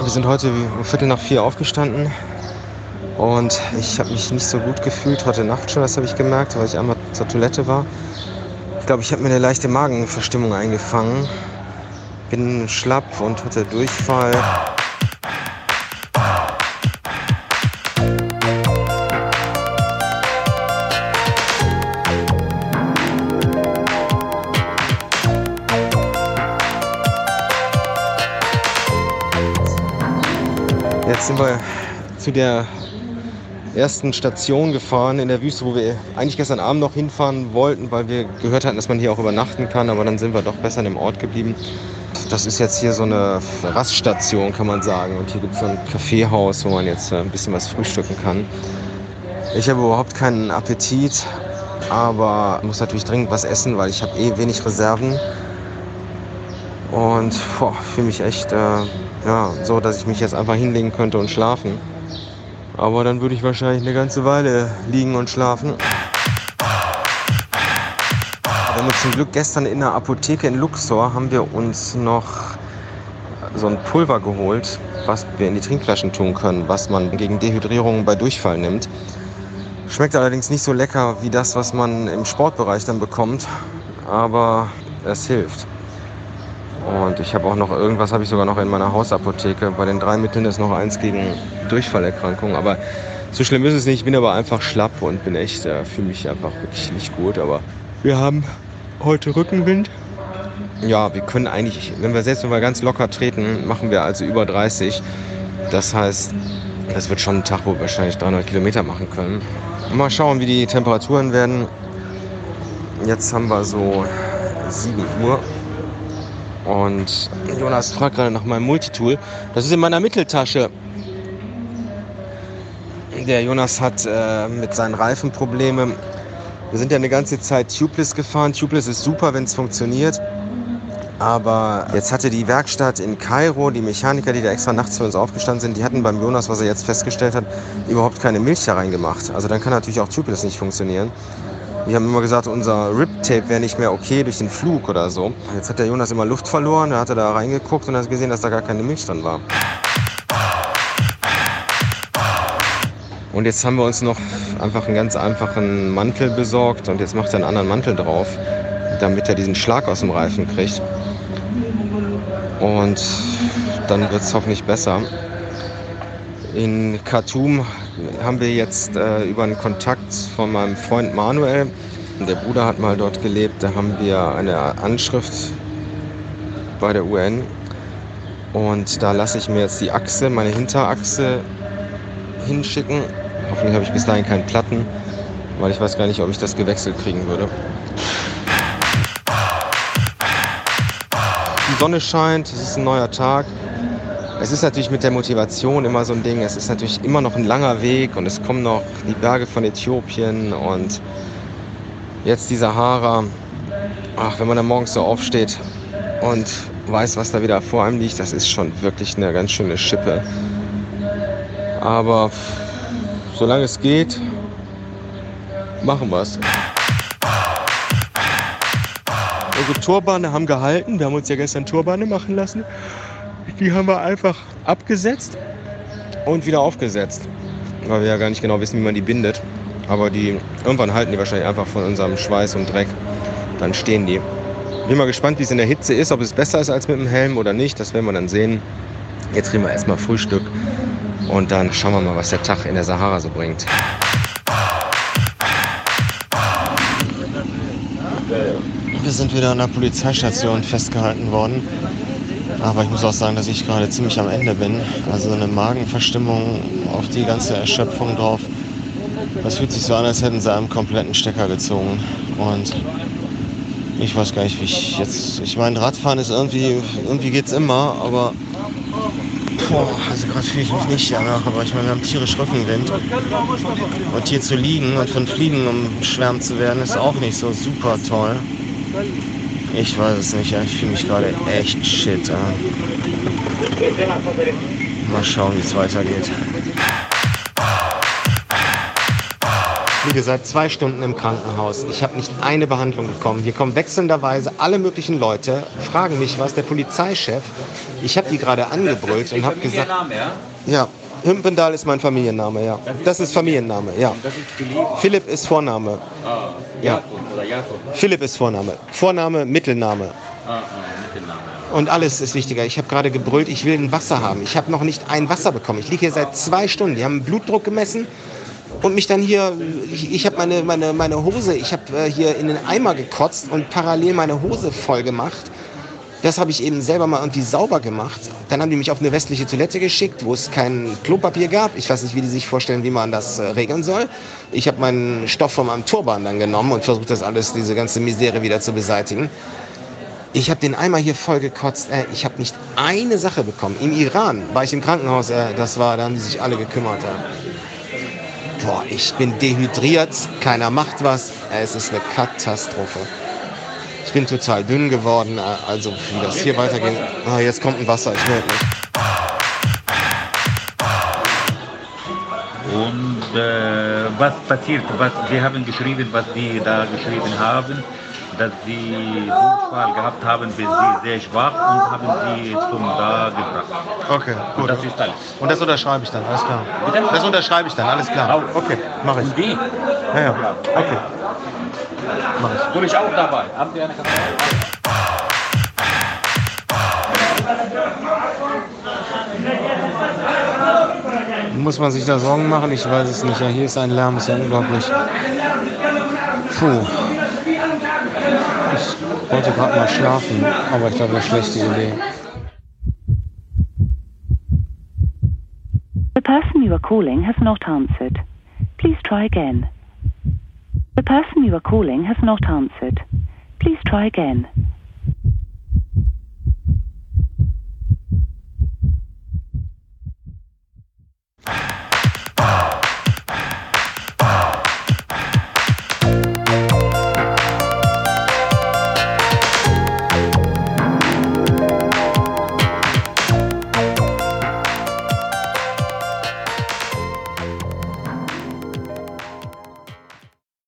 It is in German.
Wir sind heute um Viertel nach vier aufgestanden und ich habe mich nicht so gut gefühlt heute Nacht schon, das habe ich gemerkt, weil ich einmal zur Toilette war. Ich glaube, ich habe mir eine leichte Magenverstimmung eingefangen. Bin schlapp und hatte Durchfall. Jetzt sind wir zu der ersten Station gefahren in der Wüste, wo wir eigentlich gestern Abend noch hinfahren wollten, weil wir gehört hatten, dass man hier auch übernachten kann, aber dann sind wir doch besser im Ort geblieben. Das ist jetzt hier so eine Raststation, kann man sagen. Und hier gibt es so ein Kaffeehaus, wo man jetzt ein bisschen was frühstücken kann. Ich habe überhaupt keinen Appetit, aber muss natürlich dringend was essen, weil ich habe eh wenig Reserven. Und fühle mich echt äh, ja, so, dass ich mich jetzt einfach hinlegen könnte und schlafen. Aber dann würde ich wahrscheinlich eine ganze Weile liegen und schlafen. Wir haben zum Glück gestern in der Apotheke in Luxor haben wir uns noch so ein Pulver geholt, was wir in die Trinkflaschen tun können, was man gegen Dehydrierung bei Durchfall nimmt. Schmeckt allerdings nicht so lecker wie das, was man im Sportbereich dann bekommt, aber es hilft. Und ich habe auch noch irgendwas, habe ich sogar noch in meiner Hausapotheke. Bei den drei Mitteln ist noch eins gegen Durchfallerkrankungen. Aber so schlimm ist es nicht. Ich bin aber einfach schlapp und bin echt, äh, fühle mich einfach wirklich nicht gut. Aber wir haben heute Rückenwind. Ja, wir können eigentlich, wenn wir selbst wenn wir ganz locker treten, machen wir also über 30. Das heißt, das wird schon ein Tag, wo wir wahrscheinlich 300 Kilometer machen können. Mal schauen, wie die Temperaturen werden. Jetzt haben wir so 7 Uhr und Jonas fragt gerade nach meinem Multitool. Das ist in meiner Mitteltasche. Der Jonas hat äh, mit seinen Reifen Probleme. Wir sind ja eine ganze Zeit Tubeless gefahren. Tubeless ist super, wenn es funktioniert. Aber jetzt hatte die Werkstatt in Kairo, die Mechaniker, die da extra nachts für uns aufgestanden sind, die hatten beim Jonas, was er jetzt festgestellt hat, überhaupt keine Milch da reingemacht. Also dann kann natürlich auch Tubeless nicht funktionieren. Die haben immer gesagt, unser Rip-Tape wäre nicht mehr okay durch den Flug oder so. Jetzt hat der Jonas immer Luft verloren, da hat er da reingeguckt und hat gesehen, dass da gar keine Milch drin war. Und jetzt haben wir uns noch einfach einen ganz einfachen Mantel besorgt und jetzt macht er einen anderen Mantel drauf, damit er diesen Schlag aus dem Reifen kriegt. Und dann wird es hoffentlich besser. In Khartoum haben wir jetzt äh, über einen Kontakt von meinem Freund Manuel, der Bruder hat mal dort gelebt, da haben wir eine Anschrift bei der UN und da lasse ich mir jetzt die Achse, meine Hinterachse hinschicken. Hoffentlich habe ich bis dahin keinen Platten, weil ich weiß gar nicht, ob ich das gewechselt kriegen würde. Die Sonne scheint, es ist ein neuer Tag. Es ist natürlich mit der Motivation immer so ein Ding. Es ist natürlich immer noch ein langer Weg und es kommen noch die Berge von Äthiopien und jetzt die Sahara. Ach, wenn man dann morgens so aufsteht und weiß, was da wieder vor einem liegt, das ist schon wirklich eine ganz schöne Schippe. Aber solange es geht, machen wir es. Unsere Turbane haben gehalten. Wir haben uns ja gestern Turbane machen lassen. Die haben wir einfach abgesetzt und wieder aufgesetzt. Weil wir ja gar nicht genau wissen, wie man die bindet. Aber die, irgendwann halten die wahrscheinlich einfach von unserem Schweiß und Dreck. Dann stehen die. Bin mal gespannt, wie es in der Hitze ist, ob es besser ist als mit dem Helm oder nicht. Das werden wir dann sehen. Jetzt kriegen wir erstmal Frühstück und dann schauen wir mal, was der Tag in der Sahara so bringt. Wir sind wieder an der Polizeistation festgehalten worden. Aber ich muss auch sagen, dass ich gerade ziemlich am Ende bin. Also eine Magenverstimmung auf die ganze Erschöpfung drauf. Das fühlt sich so an, als hätten sie einen kompletten Stecker gezogen. Und ich weiß gar nicht, wie ich jetzt. Ich meine, Radfahren ist irgendwie, irgendwie geht's immer, aber. Boah, also gerade fühle ich mich nicht danach, aber ich meine, wir haben tierisch Rückenwind. Und hier zu liegen und von Fliegen umschwärmt zu werden, ist auch nicht so super toll. Ich weiß es nicht, ich fühle mich gerade echt shit. Mal schauen, wie es weitergeht. liege seit zwei Stunden im Krankenhaus. Ich habe nicht eine Behandlung bekommen. Hier kommen wechselnderweise alle möglichen Leute, fragen mich was, der Polizeichef. Ich habe die gerade angebrüllt und habe gesagt... Ja, Hümpendal ist mein Familienname, ja. Das ist Familienname, ja. Philipp ist Vorname. Ah, ja. Philipp ist Vorname. Vorname, Mittelname. Ah, ah, Mittelname. Und alles ist wichtiger. Ich habe gerade gebrüllt, ich will ein Wasser haben. Ich habe noch nicht ein Wasser bekommen. Ich liege hier seit zwei Stunden. Die haben Blutdruck gemessen und mich dann hier, ich, ich habe meine, meine, meine Hose, ich habe äh, hier in den Eimer gekotzt und parallel meine Hose voll gemacht. Das habe ich eben selber mal irgendwie sauber gemacht. Dann haben die mich auf eine westliche Toilette geschickt, wo es kein Klopapier gab. Ich weiß nicht, wie die sich vorstellen, wie man das äh, regeln soll. Ich habe meinen Stoff von meinem Turban dann genommen und versucht, das alles, diese ganze Misere wieder zu beseitigen. Ich habe den Eimer hier voll gekotzt. Äh, ich habe nicht eine Sache bekommen. Im Iran war ich im Krankenhaus. Äh, das war, da haben die sich alle gekümmert. Boah, ich bin dehydriert. Keiner macht was. Es ist eine Katastrophe. Ich bin total dünn geworden. Äh, also wie das hier weitergeht. Ah, jetzt kommt ein Wasser. Ich melde mich. Und äh, was passiert? Was, Sie haben geschrieben, was Sie da geschrieben haben dass sie Durchfall gehabt haben, bis sie sehr schwach und haben sie zum da gebracht. Okay, gut. Und das ist alles. Und das unterschreibe ich dann, alles klar. Bitte? Das unterschreibe ich dann, alles klar. Okay, mache ich. Die? Ja, ja, okay. Mach ich. Bin ich auch dabei. Haben Sie eine Muss man sich da Sorgen machen? Ich weiß es nicht. Ja, hier ist ein Lärm, ist ja unglaublich. Puh. Ich wollte gerade mal schlafen, aber ich glaube, eine schlechte Idee. The person you are calling has not answered. Please try again. The person you are calling has not answered. Please try again.